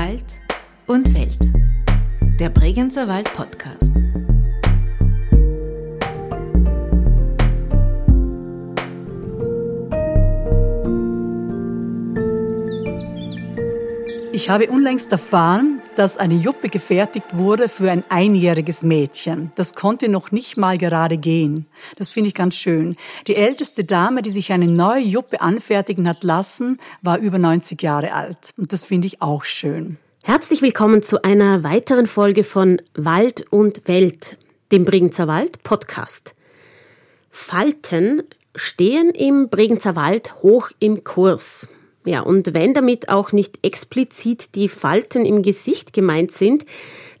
Wald und Welt. Der Bregenzer Wald Podcast. Ich habe unlängst erfahren, dass eine Juppe gefertigt wurde für ein einjähriges Mädchen. Das konnte noch nicht mal gerade gehen. Das finde ich ganz schön. Die älteste Dame, die sich eine neue Juppe anfertigen hat lassen, war über 90 Jahre alt. Und das finde ich auch schön. Herzlich willkommen zu einer weiteren Folge von Wald und Welt, dem Bregenzer Wald Podcast. Falten stehen im Bregenzer Wald hoch im Kurs. Ja, und wenn damit auch nicht explizit die Falten im Gesicht gemeint sind,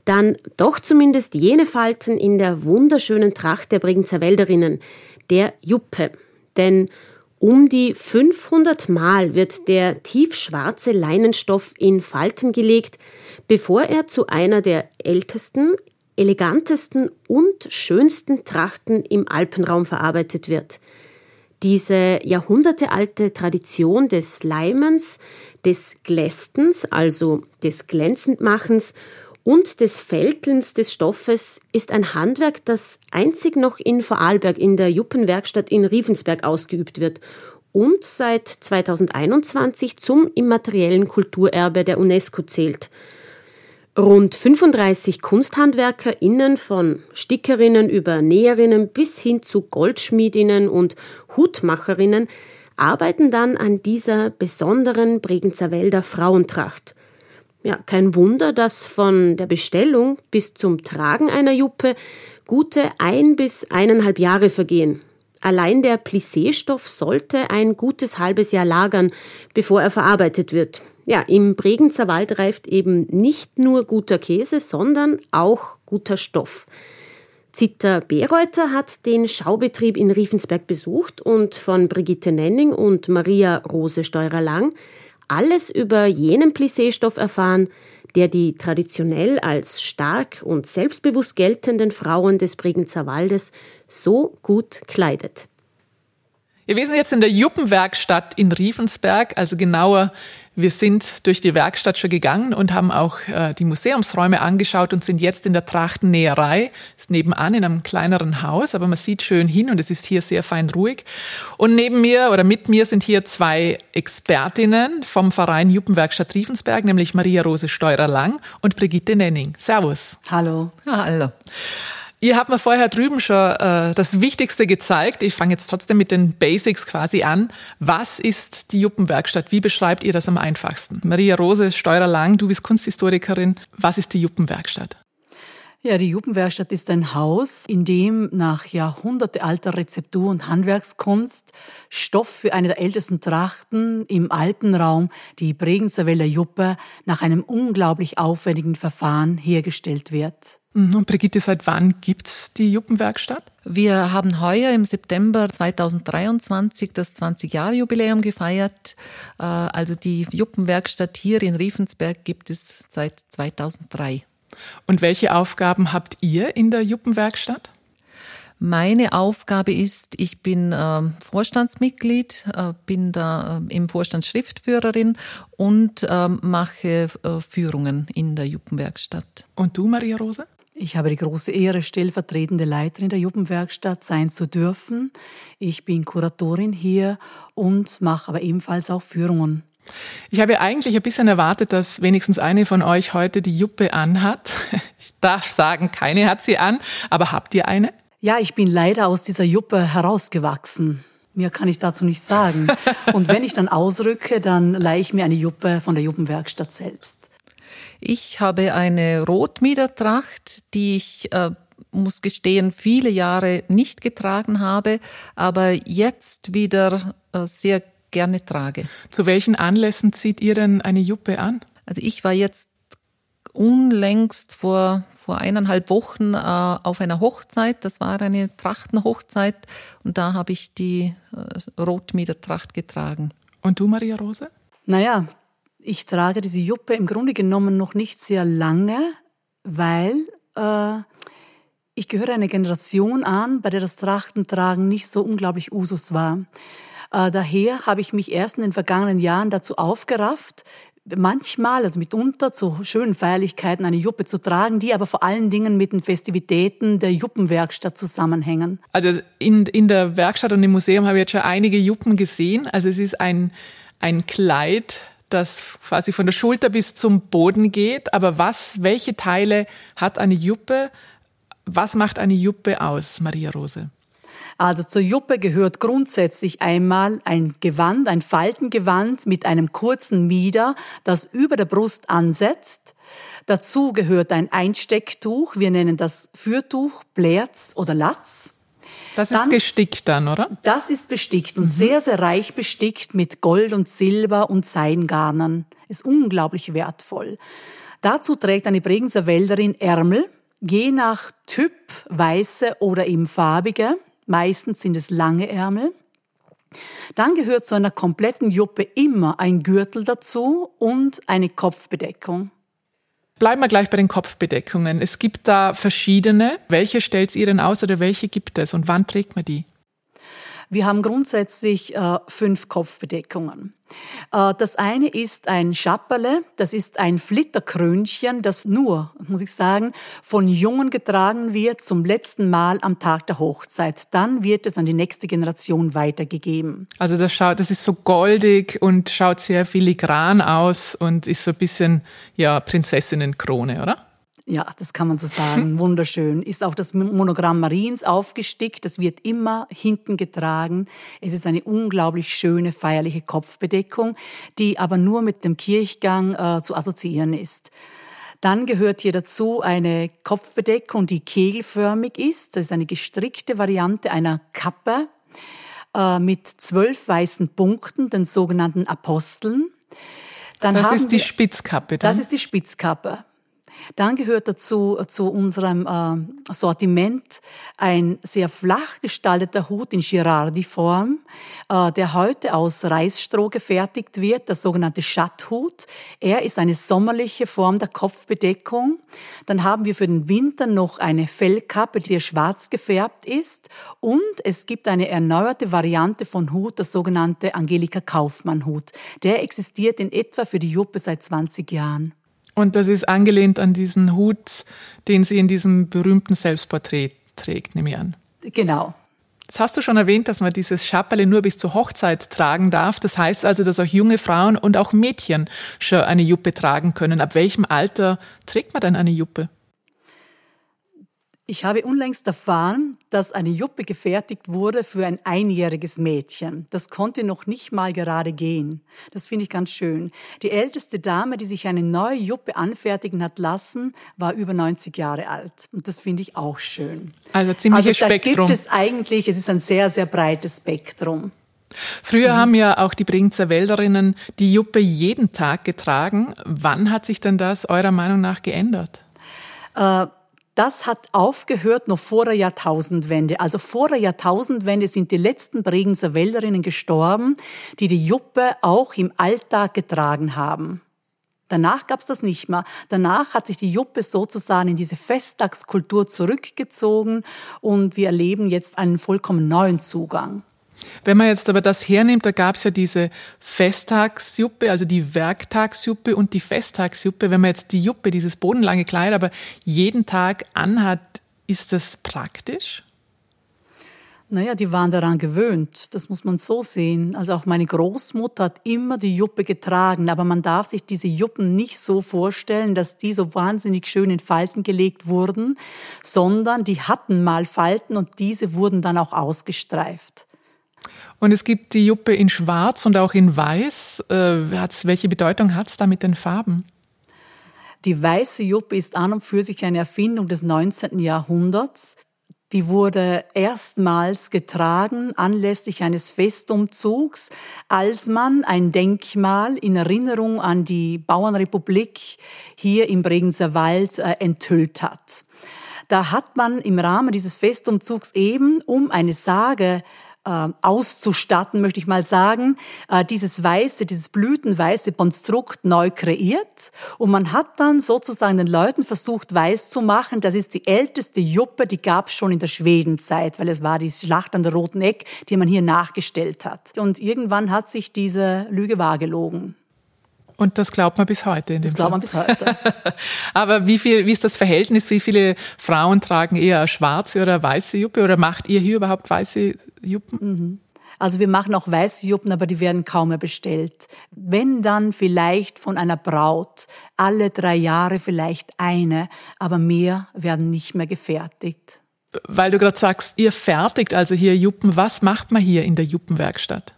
dann doch zumindest jene Falten in der wunderschönen Tracht der Bregenzer Wälderinnen, der Juppe. Denn um die 500 Mal wird der tiefschwarze Leinenstoff in Falten gelegt, bevor er zu einer der ältesten, elegantesten und schönsten Trachten im Alpenraum verarbeitet wird diese jahrhundertealte Tradition des Leimens, des Glästens, also des Glänzendmachens und des Fältelns des Stoffes ist ein Handwerk, das einzig noch in Vorarlberg in der Juppenwerkstatt in Riefensberg ausgeübt wird und seit 2021 zum immateriellen Kulturerbe der UNESCO zählt. Rund 35 KunsthandwerkerInnen von Stickerinnen über Näherinnen bis hin zu Goldschmiedinnen und Hutmacherinnen arbeiten dann an dieser besonderen Bregenzer Wälder Frauentracht. Ja, kein Wunder, dass von der Bestellung bis zum Tragen einer Juppe gute ein bis eineinhalb Jahre vergehen. Allein der Plissé-Stoff sollte ein gutes halbes Jahr lagern, bevor er verarbeitet wird. Ja, im Bregenzer Wald reift eben nicht nur guter Käse, sondern auch guter Stoff. Zitter Bereuter hat den Schaubetrieb in Riefensberg besucht und von Brigitte Nenning und Maria Rose Steurer-Lang alles über jenen Plissé-Stoff erfahren, der die traditionell als stark und selbstbewusst geltenden Frauen des Bregenzer Waldes so gut kleidet. Ja, wir sind jetzt in der Juppenwerkstatt in Riefensberg, also genauer wir sind durch die Werkstatt schon gegangen und haben auch äh, die Museumsräume angeschaut und sind jetzt in der Trachtennäherei. Ist nebenan in einem kleineren Haus, aber man sieht schön hin und es ist hier sehr fein ruhig. Und neben mir oder mit mir sind hier zwei Expertinnen vom Verein Juppenwerkstatt Riefensberg, nämlich Maria Rose Steurer-Lang und Brigitte Nenning. Servus. Hallo. Ja, hallo. Ihr habt mir vorher drüben schon äh, das Wichtigste gezeigt. Ich fange jetzt trotzdem mit den Basics quasi an. Was ist die Juppenwerkstatt? Wie beschreibt ihr das am einfachsten? Maria Rose, Steuerlang, du bist Kunsthistorikerin. Was ist die Juppenwerkstatt? Ja, die Juppenwerkstatt ist ein Haus, in dem nach jahrhundertealter Rezeptur und Handwerkskunst Stoff für eine der ältesten Trachten im Alpenraum, die Bregenzer Juppe, nach einem unglaublich aufwendigen Verfahren hergestellt wird. Mhm. Und Brigitte, seit wann gibt's die Juppenwerkstatt? Wir haben heuer im September 2023 das 20-Jahre-Jubiläum gefeiert. Äh, also die Juppenwerkstatt hier in Riefensberg gibt es seit 2003. Und welche Aufgaben habt ihr in der Juppenwerkstatt? Meine Aufgabe ist, ich bin äh, Vorstandsmitglied, äh, bin da äh, im Vorstand Schriftführerin und ähm, mache äh, Führungen in der Juppenwerkstatt. Und du, Maria Rose? Ich habe die große Ehre, stellvertretende Leiterin der Jugendwerkstatt sein zu dürfen. Ich bin Kuratorin hier und mache aber ebenfalls auch Führungen. Ich habe eigentlich ein bisschen erwartet, dass wenigstens eine von euch heute die Juppe anhat. Ich darf sagen, keine hat sie an, aber habt ihr eine? Ja, ich bin leider aus dieser Juppe herausgewachsen. Mehr kann ich dazu nicht sagen. Und wenn ich dann ausrücke, dann leihe ich mir eine Juppe von der Juppenwerkstatt selbst. Ich habe eine Rotmiedertracht, die ich, äh, muss gestehen, viele Jahre nicht getragen habe, aber jetzt wieder äh, sehr gerne trage. Zu welchen Anlässen zieht ihr denn eine Juppe an? Also ich war jetzt unlängst vor, vor eineinhalb Wochen äh, auf einer Hochzeit. Das war eine Trachtenhochzeit und da habe ich die äh, Rotmiedertracht getragen. Und du, Maria Rose? Naja, ich trage diese Juppe im Grunde genommen noch nicht sehr lange, weil äh, ich gehöre einer Generation an, bei der das Trachtentragen nicht so unglaublich Usus war. Äh, daher habe ich mich erst in den vergangenen Jahren dazu aufgerafft, manchmal, also mitunter zu schönen Feierlichkeiten eine Juppe zu tragen, die aber vor allen Dingen mit den Festivitäten der Juppenwerkstatt zusammenhängen. Also in, in der Werkstatt und im Museum habe ich jetzt schon einige Juppen gesehen. Also es ist ein, ein Kleid, das quasi von der Schulter bis zum Boden geht. Aber was, welche Teile hat eine Juppe? Was macht eine Juppe aus, Maria Rose? Also zur Juppe gehört grundsätzlich einmal ein Gewand, ein Faltengewand mit einem kurzen Mieder, das über der Brust ansetzt. Dazu gehört ein Einstecktuch, wir nennen das Fürtuch, Blerz oder Latz. Das dann, ist gestickt dann, oder? Das ist bestickt und mhm. sehr, sehr reich bestickt mit Gold und Silber und Seidengarnern. Ist unglaublich wertvoll. Dazu trägt eine Bregenzer Wälderin Ärmel, je nach Typ weiße oder eben farbige. Meistens sind es lange Ärmel. Dann gehört zu einer kompletten Juppe immer ein Gürtel dazu und eine Kopfbedeckung. Bleiben wir gleich bei den Kopfbedeckungen. Es gibt da verschiedene. Welche stellt ihr denn aus oder welche gibt es und wann trägt man die? Wir haben grundsätzlich äh, fünf Kopfbedeckungen. Äh, das eine ist ein Schapperle, das ist ein Flitterkrönchen, das nur, muss ich sagen, von Jungen getragen wird zum letzten Mal am Tag der Hochzeit. Dann wird es an die nächste Generation weitergegeben. Also das schaut, das ist so goldig und schaut sehr filigran aus und ist so ein bisschen, ja, Prinzessinnenkrone, oder? Ja, das kann man so sagen. Wunderschön. Ist auch das Monogramm Mariens aufgestickt. Das wird immer hinten getragen. Es ist eine unglaublich schöne, feierliche Kopfbedeckung, die aber nur mit dem Kirchgang äh, zu assoziieren ist. Dann gehört hier dazu eine Kopfbedeckung, die kegelförmig ist. Das ist eine gestrickte Variante einer Kappe äh, mit zwölf weißen Punkten, den sogenannten Aposteln. Dann das ist die wir, Spitzkappe. Dann? Das ist die Spitzkappe. Dann gehört dazu zu unserem äh, Sortiment ein sehr flach gestalteter Hut in Girardi-Form, äh, der heute aus Reisstroh gefertigt wird, der sogenannte Schatthut. Er ist eine sommerliche Form der Kopfbedeckung. Dann haben wir für den Winter noch eine Fellkappe, die schwarz gefärbt ist. Und es gibt eine erneuerte Variante von Hut, der sogenannte Angelika Kaufmann-Hut. Der existiert in etwa für die Juppe seit 20 Jahren. Und das ist angelehnt an diesen Hut, den sie in diesem berühmten Selbstporträt trägt, nehme ich an. Genau. Jetzt hast du schon erwähnt, dass man dieses Schapperle nur bis zur Hochzeit tragen darf. Das heißt also, dass auch junge Frauen und auch Mädchen schon eine Juppe tragen können. Ab welchem Alter trägt man dann eine Juppe? Ich habe unlängst erfahren, dass eine Juppe gefertigt wurde für ein einjähriges Mädchen. Das konnte noch nicht mal gerade gehen. Das finde ich ganz schön. Die älteste Dame, die sich eine neue Juppe anfertigen hat lassen, war über 90 Jahre alt. Und das finde ich auch schön. Also ziemliches also, da Spektrum. gibt es eigentlich, es ist ein sehr, sehr breites Spektrum. Früher mhm. haben ja auch die Bregenzer Wälderinnen die Juppe jeden Tag getragen. Wann hat sich denn das eurer Meinung nach geändert? Äh, das hat aufgehört noch vor der Jahrtausendwende. Also vor der Jahrtausendwende sind die letzten Bregenzer Wälderinnen gestorben, die die Juppe auch im Alltag getragen haben. Danach gab es das nicht mehr. Danach hat sich die Juppe sozusagen in diese Festtagskultur zurückgezogen und wir erleben jetzt einen vollkommen neuen Zugang. Wenn man jetzt aber das hernimmt, da gab es ja diese Festtagsjuppe, also die Werktagsjuppe und die Festtagsjuppe. Wenn man jetzt die Juppe, dieses bodenlange Kleid, aber jeden Tag anhat, ist das praktisch? Naja, die waren daran gewöhnt. Das muss man so sehen. Also auch meine Großmutter hat immer die Juppe getragen, aber man darf sich diese Juppen nicht so vorstellen, dass die so wahnsinnig schön in Falten gelegt wurden, sondern die hatten mal Falten und diese wurden dann auch ausgestreift. Und es gibt die Juppe in Schwarz und auch in Weiß. Äh, welche Bedeutung hat es da mit den Farben? Die weiße Juppe ist an und für sich eine Erfindung des 19. Jahrhunderts. Die wurde erstmals getragen anlässlich eines Festumzugs, als man ein Denkmal in Erinnerung an die Bauernrepublik hier im Bregenzer Wald äh, enthüllt hat. Da hat man im Rahmen dieses Festumzugs eben, um eine Sage äh, auszustatten, möchte ich mal sagen, äh, dieses weiße, dieses blütenweiße Konstrukt neu kreiert. Und man hat dann sozusagen den Leuten versucht, weiß zu machen, das ist die älteste Juppe, die gab es schon in der Schwedenzeit, weil es war die Schlacht an der Roten Eck, die man hier nachgestellt hat. Und irgendwann hat sich diese Lüge wahrgelogen. Und das glaubt man bis heute. In das glaubt man bis heute. Aber wie viel, wie ist das Verhältnis? Wie viele Frauen tragen eher schwarze oder weiße Juppe? Oder macht ihr hier überhaupt weiße Juppen? Mhm. Also wir machen auch weiße Juppen, aber die werden kaum mehr bestellt. Wenn dann vielleicht von einer Braut, alle drei Jahre vielleicht eine, aber mehr werden nicht mehr gefertigt. Weil du gerade sagst, ihr fertigt also hier Juppen. Was macht man hier in der Juppenwerkstatt?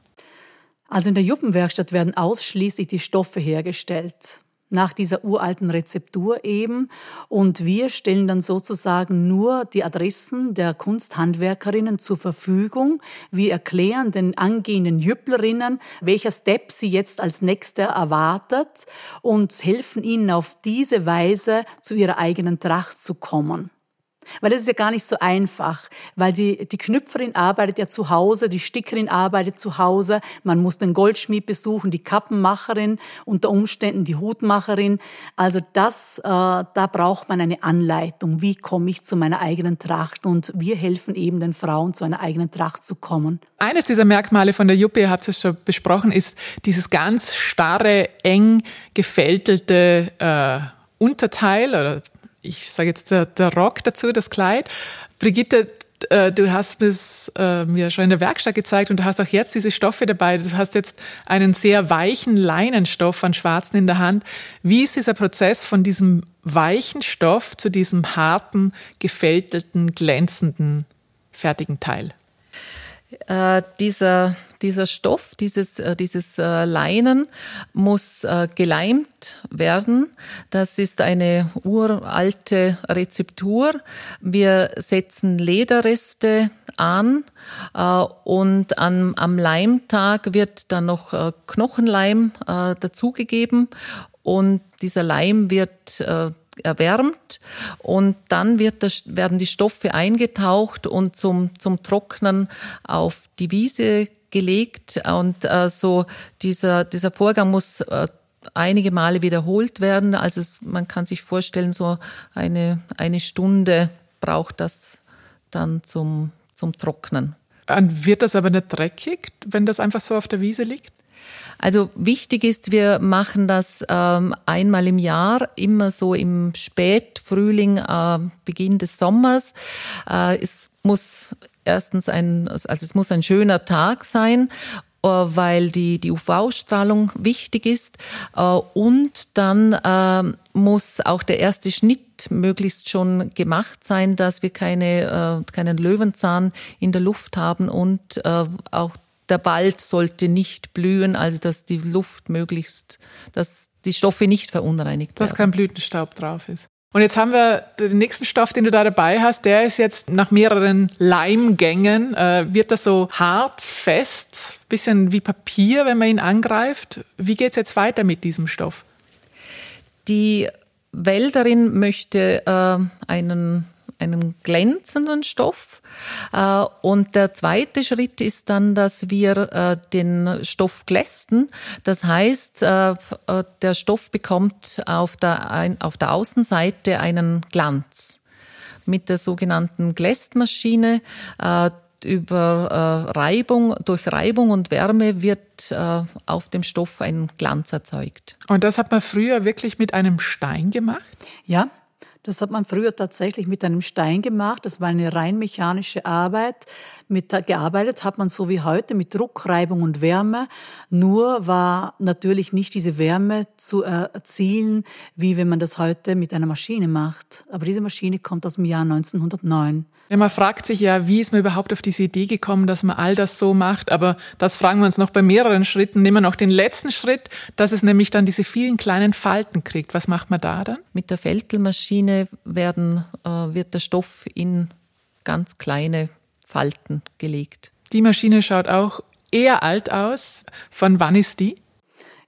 Also in der Juppenwerkstatt werden ausschließlich die Stoffe hergestellt nach dieser uralten Rezeptur eben. Und wir stellen dann sozusagen nur die Adressen der Kunsthandwerkerinnen zur Verfügung. Wir erklären den angehenden Jüpplerinnen, welcher Step sie jetzt als nächster erwartet und helfen ihnen auf diese Weise zu ihrer eigenen Tracht zu kommen. Weil das ist ja gar nicht so einfach, weil die, die Knüpferin arbeitet ja zu Hause, die Stickerin arbeitet zu Hause, man muss den Goldschmied besuchen, die Kappenmacherin, unter Umständen die Hutmacherin. Also das, äh, da braucht man eine Anleitung. Wie komme ich zu meiner eigenen Tracht? Und wir helfen eben den Frauen, zu einer eigenen Tracht zu kommen. Eines dieser Merkmale von der Juppe, ihr habt es schon besprochen, ist dieses ganz starre, eng gefältelte äh, Unterteil oder ich sage jetzt der, der Rock dazu, das Kleid. Brigitte, äh, du hast es äh, mir schon in der Werkstatt gezeigt und du hast auch jetzt diese Stoffe dabei. Du hast jetzt einen sehr weichen Leinenstoff von Schwarzen in der Hand. Wie ist dieser Prozess von diesem weichen Stoff zu diesem harten, gefältelten, glänzenden, fertigen Teil? Äh, dieser dieser Stoff, dieses, äh, dieses äh, Leinen muss äh, geleimt werden. Das ist eine uralte Rezeptur. Wir setzen Lederreste an und am, am Leimtag wird dann noch Knochenleim dazugegeben und dieser Leim wird erwärmt und dann wird das, werden die Stoffe eingetaucht und zum, zum Trocknen auf die Wiese gelegt und äh, so dieser, dieser Vorgang muss äh, einige Male wiederholt werden. Also es, man kann sich vorstellen, so eine, eine Stunde braucht das dann zum, zum Trocknen. Und wird das aber nicht dreckig, wenn das einfach so auf der Wiese liegt? Also wichtig ist, wir machen das ähm, einmal im Jahr, immer so im Spätfrühling, äh, Beginn des Sommers. Äh, es muss erstens ein, also es muss ein schöner Tag sein äh, weil die, die UV-Strahlung wichtig ist. Äh, und dann äh, muss auch der erste Schnitt möglichst schon gemacht sein, dass wir keine, keinen Löwenzahn in der Luft haben und auch der Wald sollte nicht blühen, also dass die Luft möglichst, dass die Stoffe nicht verunreinigt werden. Dass kein Blütenstaub drauf ist. Und jetzt haben wir den nächsten Stoff, den du da dabei hast, der ist jetzt nach mehreren Leimgängen, äh, wird das so hart, fest, bisschen wie Papier, wenn man ihn angreift. Wie geht's jetzt weiter mit diesem Stoff? Die Wälderin möchte äh, einen einen glänzenden Stoff. Äh, und der zweite Schritt ist dann, dass wir äh, den Stoff glästen. Das heißt, äh, der Stoff bekommt auf der, auf der Außenseite einen Glanz. Mit der sogenannten Glästmaschine über Reibung, durch Reibung und Wärme wird auf dem Stoff ein Glanz erzeugt. Und das hat man früher wirklich mit einem Stein gemacht? Ja, das hat man früher tatsächlich mit einem Stein gemacht. Das war eine rein mechanische Arbeit. Mit, gearbeitet hat man so wie heute mit Druck, Reibung und Wärme. Nur war natürlich nicht diese Wärme zu erzielen, wie wenn man das heute mit einer Maschine macht. Aber diese Maschine kommt aus dem Jahr 1909. Ja, man fragt sich ja, wie ist man überhaupt auf diese Idee gekommen, dass man all das so macht? Aber das fragen wir uns noch bei mehreren Schritten. Nehmen wir noch den letzten Schritt, dass es nämlich dann diese vielen kleinen Falten kriegt. Was macht man da dann? Mit der Fältelmaschine werden, äh, wird der Stoff in ganz kleine Falten gelegt. Die Maschine schaut auch eher alt aus. Von wann ist die?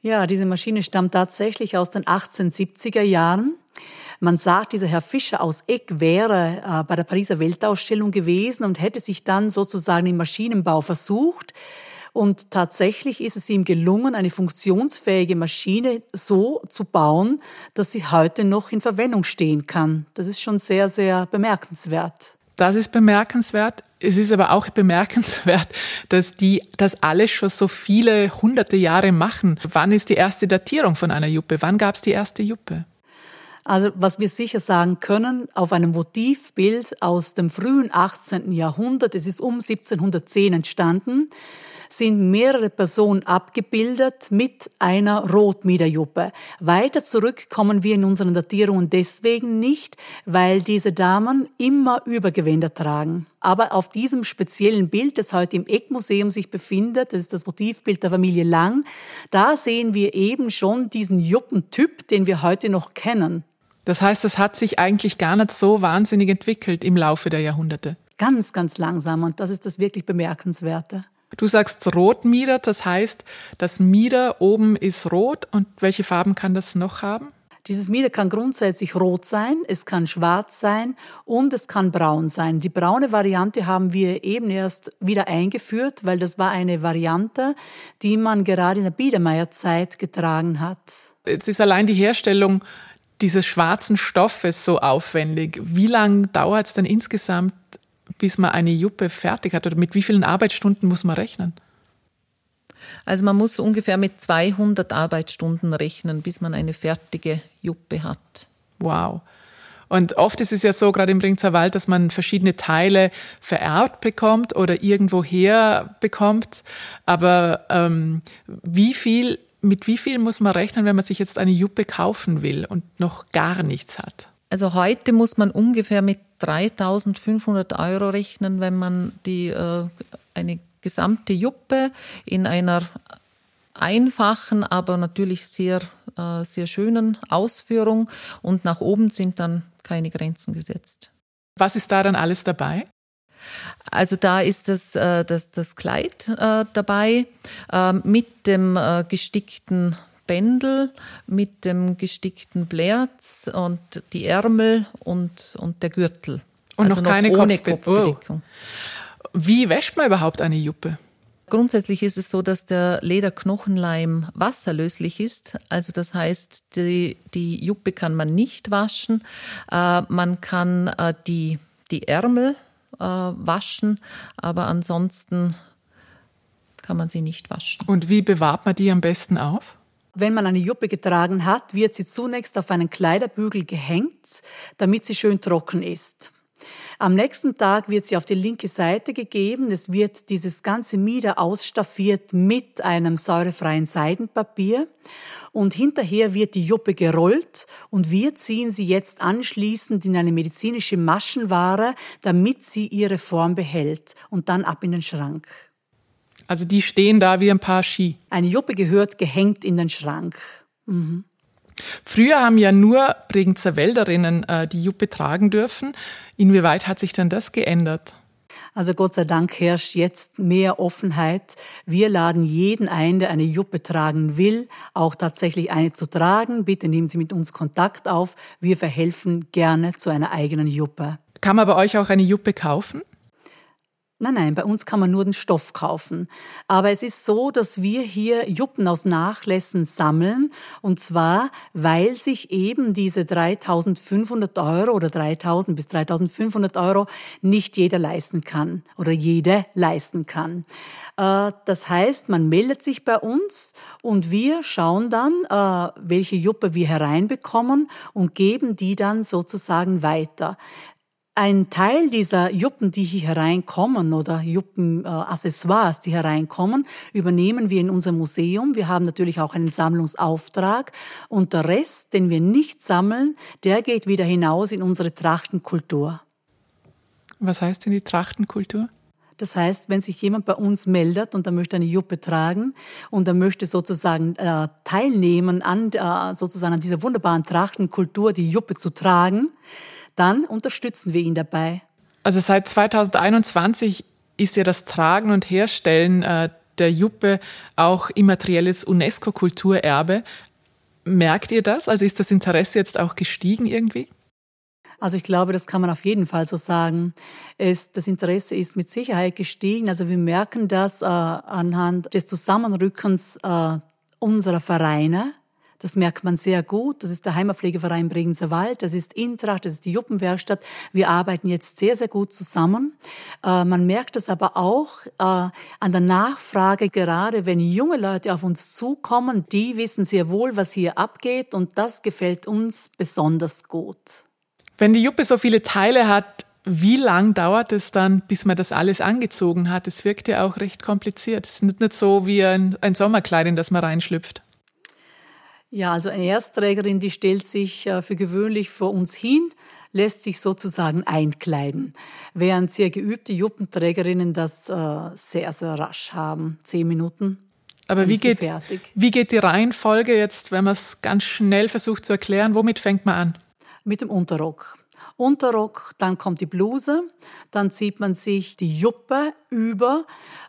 Ja, diese Maschine stammt tatsächlich aus den 1870er Jahren. Man sagt, dieser Herr Fischer aus Eck wäre äh, bei der Pariser Weltausstellung gewesen und hätte sich dann sozusagen im Maschinenbau versucht. Und tatsächlich ist es ihm gelungen, eine funktionsfähige Maschine so zu bauen, dass sie heute noch in Verwendung stehen kann. Das ist schon sehr, sehr bemerkenswert. Das ist bemerkenswert. Es ist aber auch bemerkenswert, dass die das alles schon so viele hunderte Jahre machen. Wann ist die erste Datierung von einer Juppe? Wann gab es die erste Juppe? Also was wir sicher sagen können, auf einem Motivbild aus dem frühen 18. Jahrhundert, es ist um 1710 entstanden, sind mehrere Personen abgebildet mit einer Rotmiederjuppe. Weiter zurück kommen wir in unseren Datierungen deswegen nicht, weil diese Damen immer Übergewänder tragen. Aber auf diesem speziellen Bild, das heute im Eckmuseum sich befindet, das ist das Motivbild der Familie Lang, da sehen wir eben schon diesen Juppentyp, den wir heute noch kennen. Das heißt, das hat sich eigentlich gar nicht so wahnsinnig entwickelt im Laufe der Jahrhunderte. Ganz, ganz langsam und das ist das wirklich Bemerkenswerte. Du sagst Rotmieder, das heißt, das Mieder oben ist rot und welche Farben kann das noch haben? Dieses Mieder kann grundsätzlich rot sein, es kann schwarz sein und es kann braun sein. Die braune Variante haben wir eben erst wieder eingeführt, weil das war eine Variante, die man gerade in der Biedermeierzeit getragen hat. Jetzt ist allein die Herstellung dieses schwarzen Stoffes so aufwendig. Wie lange dauert es denn insgesamt, bis man eine Juppe fertig hat? Oder mit wie vielen Arbeitsstunden muss man rechnen? Also man muss ungefähr mit 200 Arbeitsstunden rechnen, bis man eine fertige Juppe hat. Wow. Und oft ist es ja so, gerade im Bringzer Wald, dass man verschiedene Teile vererbt bekommt oder irgendwoher bekommt. Aber ähm, wie viel, mit wie viel muss man rechnen, wenn man sich jetzt eine Juppe kaufen will und noch gar nichts hat? Also heute muss man ungefähr mit 3500 Euro rechnen, wenn man die, äh, eine gesamte Juppe in einer einfachen, aber natürlich sehr, äh, sehr schönen Ausführung und nach oben sind dann keine Grenzen gesetzt. Was ist da dann alles dabei? Also da ist das, äh, das, das Kleid äh, dabei äh, mit dem äh, gestickten Bändel mit dem gestickten Blerz und die Ärmel und, und der Gürtel. Und also noch keine noch ohne Kopfbedeckung. Oh. Wie wäscht man überhaupt eine Juppe? Grundsätzlich ist es so, dass der Lederknochenleim wasserlöslich ist. Also das heißt, die, die Juppe kann man nicht waschen. Äh, man kann äh, die, die Ärmel äh, waschen, aber ansonsten kann man sie nicht waschen. Und wie bewahrt man die am besten auf? Wenn man eine Juppe getragen hat, wird sie zunächst auf einen Kleiderbügel gehängt, damit sie schön trocken ist. Am nächsten Tag wird sie auf die linke Seite gegeben. Es wird dieses ganze Mieder ausstaffiert mit einem säurefreien Seidenpapier. Und hinterher wird die Juppe gerollt und wir ziehen sie jetzt anschließend in eine medizinische Maschenware, damit sie ihre Form behält und dann ab in den Schrank. Also die stehen da wie ein paar Ski. Eine Juppe gehört gehängt in den Schrank. Mhm. Früher haben ja nur Bregenzer Wälderinnen äh, die Juppe tragen dürfen. Inwieweit hat sich denn das geändert? Also Gott sei Dank herrscht jetzt mehr Offenheit. Wir laden jeden ein, der eine Juppe tragen will, auch tatsächlich eine zu tragen. Bitte nehmen Sie mit uns Kontakt auf. Wir verhelfen gerne zu einer eigenen Juppe. Kann man bei euch auch eine Juppe kaufen? Nein, nein, bei uns kann man nur den Stoff kaufen. Aber es ist so, dass wir hier Juppen aus Nachlässen sammeln. Und zwar, weil sich eben diese 3500 Euro oder 3000 bis 3500 Euro nicht jeder leisten kann oder jede leisten kann. Äh, das heißt, man meldet sich bei uns und wir schauen dann, äh, welche Juppe wir hereinbekommen und geben die dann sozusagen weiter. Ein Teil dieser Juppen, die hier hereinkommen oder Juppen-Accessoires, die hereinkommen, übernehmen wir in unserem Museum. Wir haben natürlich auch einen Sammlungsauftrag und der Rest, den wir nicht sammeln, der geht wieder hinaus in unsere Trachtenkultur. Was heißt denn die Trachtenkultur? Das heißt, wenn sich jemand bei uns meldet und er möchte eine Juppe tragen und er möchte sozusagen äh, teilnehmen an äh, sozusagen an dieser wunderbaren Trachtenkultur, die Juppe zu tragen, dann unterstützen wir ihn dabei. Also seit 2021 ist ja das Tragen und Herstellen äh, der Juppe auch immaterielles UNESCO-Kulturerbe. Merkt ihr das? Also ist das Interesse jetzt auch gestiegen irgendwie? Also ich glaube, das kann man auf jeden Fall so sagen. Es, das Interesse ist mit Sicherheit gestiegen. Also wir merken das äh, anhand des Zusammenrückens äh, unserer Vereine Das merkt man sehr gut. Das ist der Heimatpflegeverein Bregenzer Wald, das ist Intracht, das ist die Juppenwerkstatt. Wir arbeiten jetzt sehr, sehr gut zusammen. Äh, man merkt es aber auch äh, an der Nachfrage, gerade wenn junge Leute auf uns zukommen, die wissen sehr wohl, was hier abgeht und das gefällt uns besonders gut. Wenn die Juppe so viele Teile hat, wie lang dauert es dann, bis man das alles angezogen hat? Es wirkt ja auch recht kompliziert. Es ist nicht, nicht so wie ein, ein Sommerkleid, in das man reinschlüpft. Ja, also eine Erstträgerin, die stellt sich äh, für gewöhnlich vor uns hin, lässt sich sozusagen einkleiden, während sehr geübte Juppenträgerinnen das äh, sehr, sehr rasch haben. Zehn Minuten. Aber wie geht, wie geht die Reihenfolge jetzt, wenn man es ganz schnell versucht zu erklären? Womit fängt man an? Mit dem Unterrock. Unterrock, dann kommt die Bluse, dann zieht man sich die Juppe über,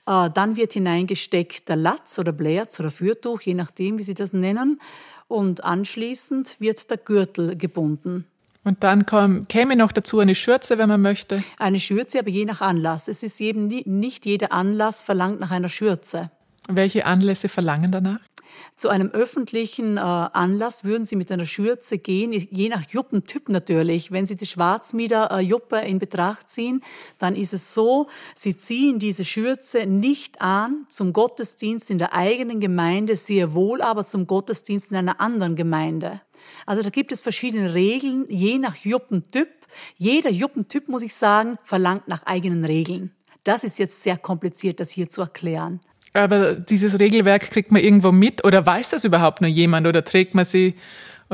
äh, dann wird hineingesteckt der Latz oder Blätz oder Fürtuch, je nachdem, wie Sie das nennen, und anschließend wird der Gürtel gebunden. Und dann komm, käme noch dazu eine Schürze, wenn man möchte. Eine Schürze, aber je nach Anlass. Es ist eben nicht jeder Anlass verlangt nach einer Schürze. Welche Anlässe verlangen danach? Zu einem öffentlichen äh, Anlass würden Sie mit einer Schürze gehen, je nach Juppentyp natürlich. Wenn Sie die Schwarzmieder äh, Juppe in Betracht ziehen, dann ist es so, Sie ziehen diese Schürze nicht an zum Gottesdienst in der eigenen Gemeinde, sehr wohl aber zum Gottesdienst in einer anderen Gemeinde. Also da gibt es verschiedene Regeln, je nach Juppentyp. Jeder Juppentyp, muss ich sagen, verlangt nach eigenen Regeln. Das ist jetzt sehr kompliziert, das hier zu erklären. Aber dieses Regelwerk kriegt man irgendwo mit oder weiß das überhaupt nur jemand oder trägt man sie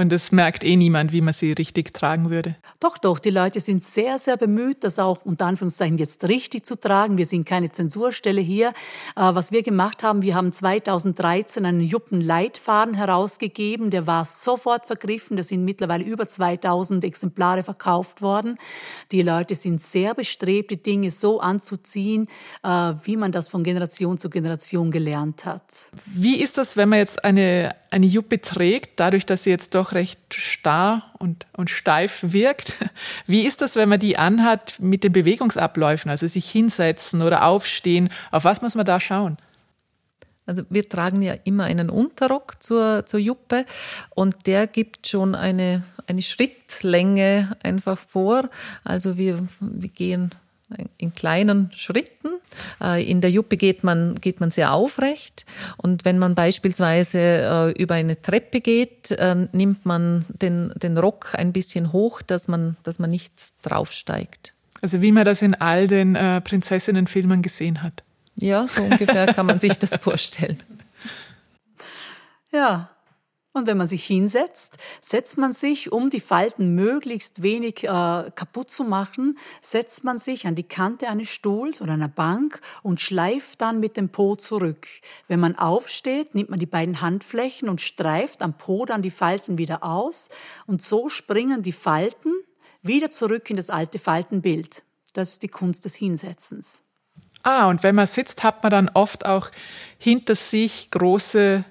und es merkt eh niemand, wie man sie richtig tragen würde. Doch, doch, die Leute sind sehr, sehr bemüht, das auch unter Anführungszeichen jetzt richtig zu tragen. Wir sind keine Zensurstelle hier. Äh, was wir gemacht haben, wir haben 2013 einen Juppen-Leitfaden herausgegeben. Der war sofort vergriffen. Da sind mittlerweile über 2000 Exemplare verkauft worden. Die Leute sind sehr bestrebt, die Dinge so anzuziehen, äh, wie man das von Generation zu Generation gelernt hat. Wie ist das, wenn man jetzt eine, eine Juppe trägt, dadurch, dass sie jetzt doch recht starr und, und steif wirkt. Wie ist das, wenn man die anhat mit den Bewegungsabläufen, also sich hinsetzen oder aufstehen? Auf was muss man da schauen? Also wir tragen ja immer einen Unterrock zur, zur Juppe und der gibt schon eine, eine Schrittlänge einfach vor. Also wir, wir gehen in kleinen Schritten. Äh, in der Juppe geht man, geht man sehr aufrecht. Und wenn man beispielsweise äh, über eine Treppe geht, äh, nimmt man den, den Rock ein bisschen hoch, dass man, dass man nicht draufsteigt. Also wie man das in all den Prinzessinnenfilmen gesehen hat. Ja, so ungefähr kann man sich das vorstellen. Ja, und wenn man sich hinsetzt, setzt man sich, um die Falten möglichst wenig äh, kaputt zu machen, setzt man sich an die Kante eines Stuhls oder einer Bank und schleift dann mit dem Po zurück. Wenn man aufsteht, nimmt man die beiden Handflächen und streift am Po dann die Falten wieder aus und so springen die Falten wieder zurück in das alte Faltenbild. Das ist die Kunst des Hinsetzens. Ah, und wenn man sitzt, hat man dann oft auch hinter sich große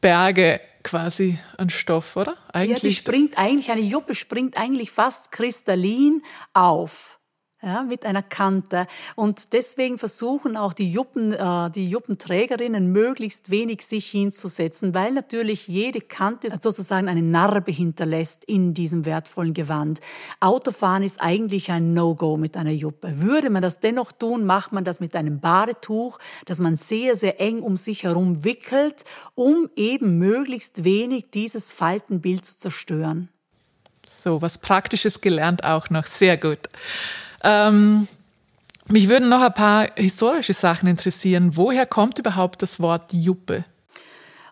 Berge quasi an Stoff, oder? Eigentlich. Ja, die springt eigentlich, eine Juppe springt eigentlich fast kristallin auf ja, mit einer Kante. Und deswegen versuchen auch die Juppen, äh, die Juppenträgerinnen möglichst wenig sich hinzusetzen, weil natürlich jede Kante sozusagen eine Narbe hinterlässt in diesem wertvollen Gewand. Autofahren ist eigentlich ein No-Go mit einer Juppe. Würde man das dennoch tun, macht man das mit einem Badetuch, das man sehr, sehr eng um sich herum wickelt, um eben möglichst wenig dieses Faltenbild zu zerstören. So, was Praktisches gelernt auch noch. Sehr gut. Ähm, mich würden noch ein paar historische Sachen interessieren. Woher kommt überhaupt das Wort Juppe?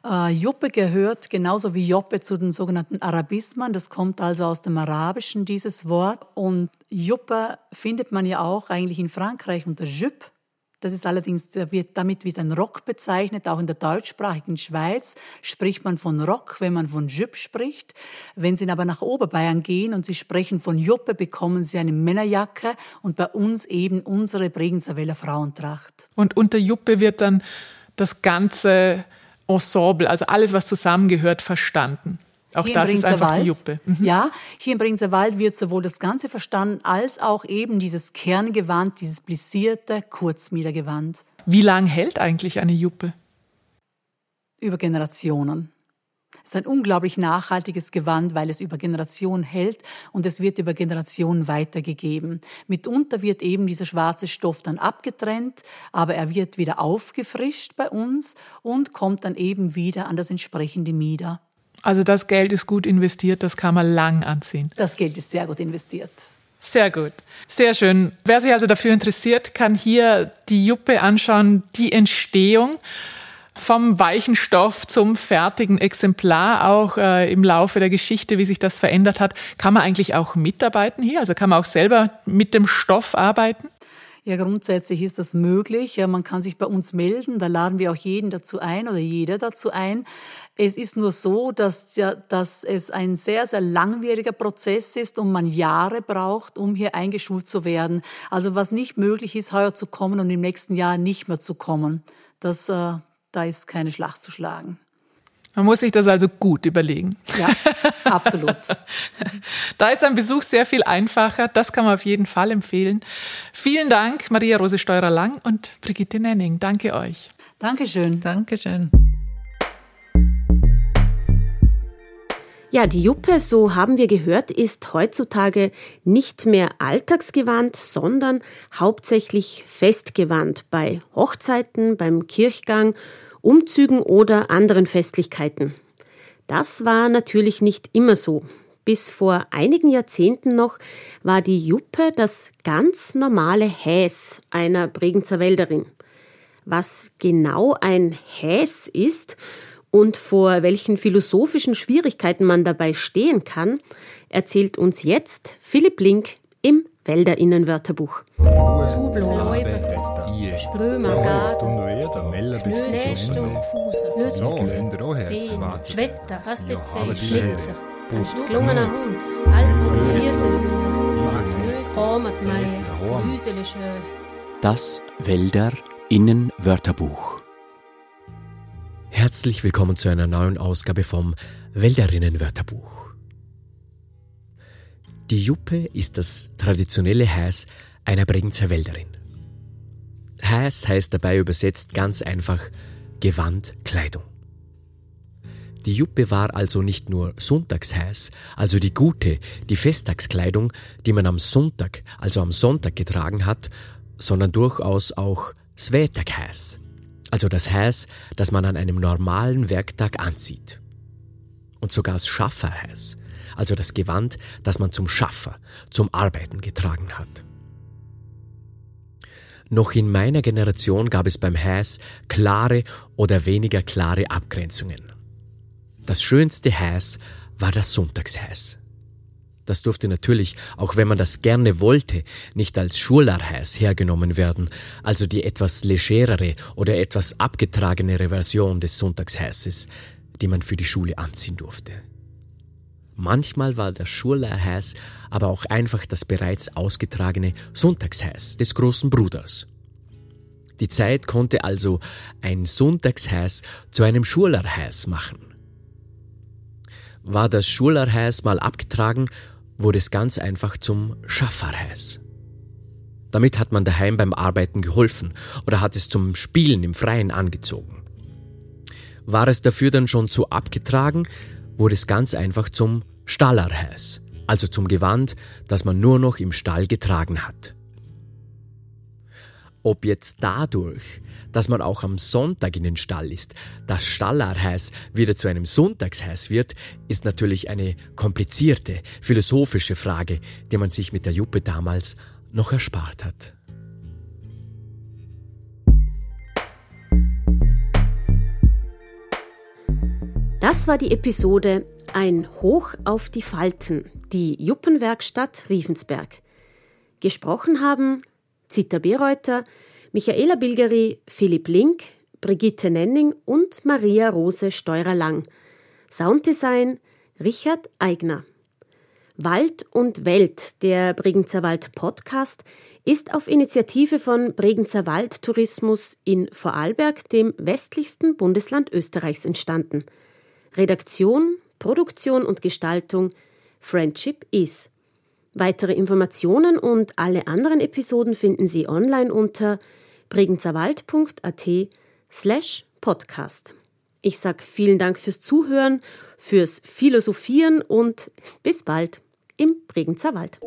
Uh, Juppe gehört genauso wie Joppe zu den sogenannten Arabismen. Das kommt also aus dem Arabischen, dieses Wort. Und Juppe findet man ja auch eigentlich in Frankreich unter Juppe. Das ist allerdings, wird, damit wird ein Rock bezeichnet. Auch in der deutschsprachigen Schweiz spricht man von Rock, wenn man von Jupp spricht. Wenn Sie aber nach Oberbayern gehen und Sie sprechen von Juppe, bekommen Sie eine Männerjacke und bei uns eben unsere Bregenzer Weller Frauentracht. Und unter Juppe wird dann das ganze Ensemble, also alles, was zusammengehört, verstanden. Auch hier das ist einfach Wald, die Juppe. Mhm. Ja, hier im Bregenzer Wald wird sowohl das Ganze verstanden, als auch eben dieses Kerngewand, dieses blessierte Kurzmiedergewand. Wie lang hält eigentlich eine Juppe? Über Generationen. Es ist ein unglaublich nachhaltiges Gewand, weil es über Generationen hält und es wird über Generationen weitergegeben. Mitunter wird eben dieser schwarze Stoff dann abgetrennt, aber er wird wieder aufgefrischt bei uns und kommt dann eben wieder an das entsprechende Mieder. Also das Geld ist gut investiert, das kann man lang anziehen. Das Geld ist sehr gut investiert. Sehr gut. Sehr schön. Wer sich also dafür interessiert, kann hier die Juppe anschauen, die Entstehung vom weichen Stoff zum fertigen Exemplar, auch äh, im Laufe der Geschichte, wie sich das verändert hat. Kann man eigentlich auch mitarbeiten hier? Also kann man auch selber mit dem Stoff arbeiten? Ja, grundsätzlich ist das möglich. Ja, man kann sich bei uns melden. Da laden wir auch jeden dazu ein oder jeder dazu ein. Es ist nur so, dass, ja, dass es ein sehr, sehr langwieriger Prozess ist und man Jahre braucht, um hier eingeschult zu werden. Also was nicht möglich ist, heuer zu kommen und im nächsten Jahr nicht mehr zu kommen. Das, äh, da ist keine Schlacht zu schlagen. Man muss sich das also gut überlegen. Ja, absolut. da ist ein Besuch sehr viel einfacher. Das kann man auf jeden Fall empfehlen. Vielen Dank, Maria Rose Steurer-Lang und Brigitte Nenning. Danke euch. Dankeschön. Dankeschön. Ja, die Juppe, so haben wir gehört, ist heutzutage nicht mehr Alltagsgewand, sondern hauptsächlich Festgewand bei Hochzeiten, beim Kirchgang Umzügen oder anderen Festlichkeiten. Das war natürlich nicht immer so. Bis vor einigen Jahrzehnten noch war die Juppe das ganz normale Häs einer Bregenzer Wälderin. Was genau ein Häs ist und vor welchen philosophischen Schwierigkeiten man dabei stehen kann, erzählt uns jetzt Philipp Link im Wälderinnenwörterbuch. Sublo, Sprömer, Gaden, Knöstung, Lützel, Feen, Schwetter, Hastezei, Schlitzer, Schlungener Hund, Alpen, Hirsel, Hormatmeier, Grüsele, Schö. Das Wälderinnenwörterbuch. Herzlich willkommen zu einer neuen Ausgabe vom Wälderinnenwörterbuch. Die Juppe ist das traditionelle Häs einer Bregenzer Wälderin. Häs heißt dabei übersetzt ganz einfach Gewand, Kleidung. Die Juppe war also nicht nur Sonntagshäs, also die gute, die Festtagskleidung, die man am Sonntag, also am Sonntag getragen hat, sondern durchaus auch Svätaghäs, also das Häs, das man an einem normalen Werktag anzieht. Und sogar das Schafferhäs, also das Gewand, das man zum Schaffer, zum Arbeiten getragen hat. Noch in meiner Generation gab es beim Häs klare oder weniger klare Abgrenzungen. Das schönste Häs war das Sonntagshäs. Das durfte natürlich, auch wenn man das gerne wollte, nicht als Schularhäs hergenommen werden, also die etwas legerere oder etwas abgetragenere Version des Sonntagshäses, die man für die Schule anziehen durfte. Manchmal war der Schurlehrhäs aber auch einfach das bereits ausgetragene Sonntagshäs des großen Bruders. Die Zeit konnte also ein Sonntagshäs zu einem Schurlerhäs machen. War das Schurlerhäs mal abgetragen, wurde es ganz einfach zum Schafferhäs. Damit hat man daheim beim Arbeiten geholfen oder hat es zum Spielen im Freien angezogen. War es dafür dann schon zu abgetragen, wurde es ganz einfach zum Stallerhäs, also zum Gewand, das man nur noch im Stall getragen hat. Ob jetzt dadurch, dass man auch am Sonntag in den Stall ist, das Stallarhäs wieder zu einem Sonntagshäs wird, ist natürlich eine komplizierte, philosophische Frage, die man sich mit der Juppe damals noch erspart hat. Das war die Episode Ein Hoch auf die Falten, die Juppenwerkstatt Riefensberg. Gesprochen haben Zita Bereuter, Michaela Bilgeri, Philipp Link, Brigitte Nenning und Maria Rose Steurer-Lang. Sounddesign Richard Eigner. Wald und Welt, der Bregenzer Wald Podcast, ist auf Initiative von Bregenzer Wald Tourismus in Vorarlberg, dem westlichsten Bundesland Österreichs, entstanden. Redaktion, Produktion und Gestaltung Friendship is. Weitere Informationen und alle anderen Episoden finden Sie online unter bregenzerwald.at slash podcast. Ich sage vielen Dank fürs Zuhören, fürs Philosophieren und bis bald im Bregenzer Wald.